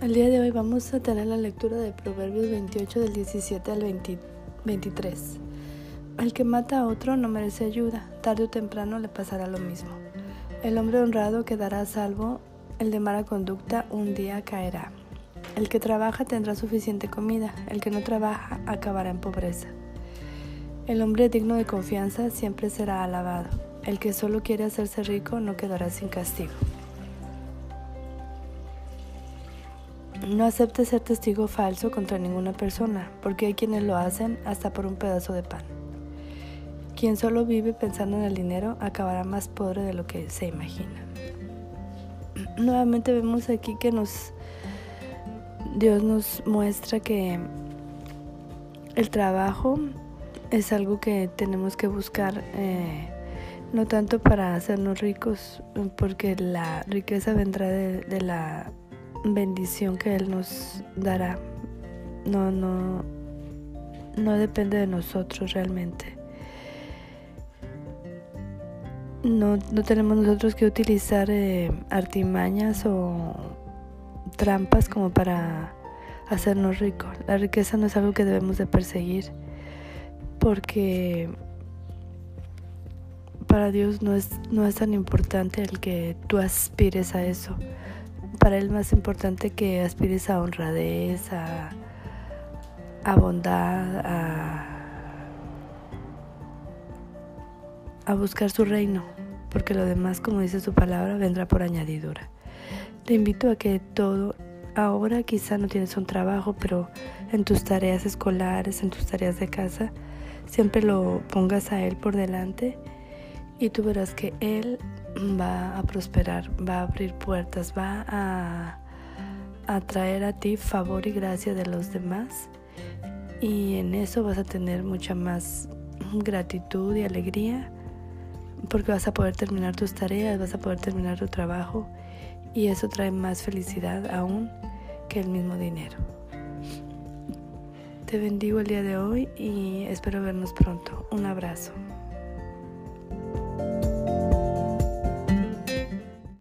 El día de hoy vamos a tener la lectura de Proverbios 28 del 17 al 23. El que mata a otro no merece ayuda, tarde o temprano le pasará lo mismo. El hombre honrado quedará salvo, el de mala conducta un día caerá. El que trabaja tendrá suficiente comida, el que no trabaja acabará en pobreza. El hombre digno de confianza siempre será alabado, el que solo quiere hacerse rico no quedará sin castigo. No acepte ser testigo falso contra ninguna persona, porque hay quienes lo hacen hasta por un pedazo de pan. Quien solo vive pensando en el dinero acabará más pobre de lo que se imagina. Nuevamente vemos aquí que Dios nos muestra que el trabajo es algo que tenemos que buscar eh, no tanto para hacernos ricos, porque la riqueza vendrá de la bendición que Él nos dará. No, no, no depende de nosotros realmente. No, no tenemos nosotros que utilizar eh, artimañas o trampas como para hacernos ricos. La riqueza no es algo que debemos de perseguir porque para Dios no es, no es tan importante el que tú aspires a eso para él más importante que aspires a honradez, a, bondad, a, a buscar su reino, porque lo demás, como dice su palabra, vendrá por añadidura. Te invito a que todo, ahora quizá no tienes un trabajo, pero en tus tareas escolares, en tus tareas de casa, siempre lo pongas a Él por delante y tú verás que Él va a prosperar, va a abrir puertas, va a, a traer a ti favor y gracia de los demás y en eso vas a tener mucha más gratitud y alegría porque vas a poder terminar tus tareas, vas a poder terminar tu trabajo y eso trae más felicidad aún que el mismo dinero. Te bendigo el día de hoy y espero vernos pronto. Un abrazo.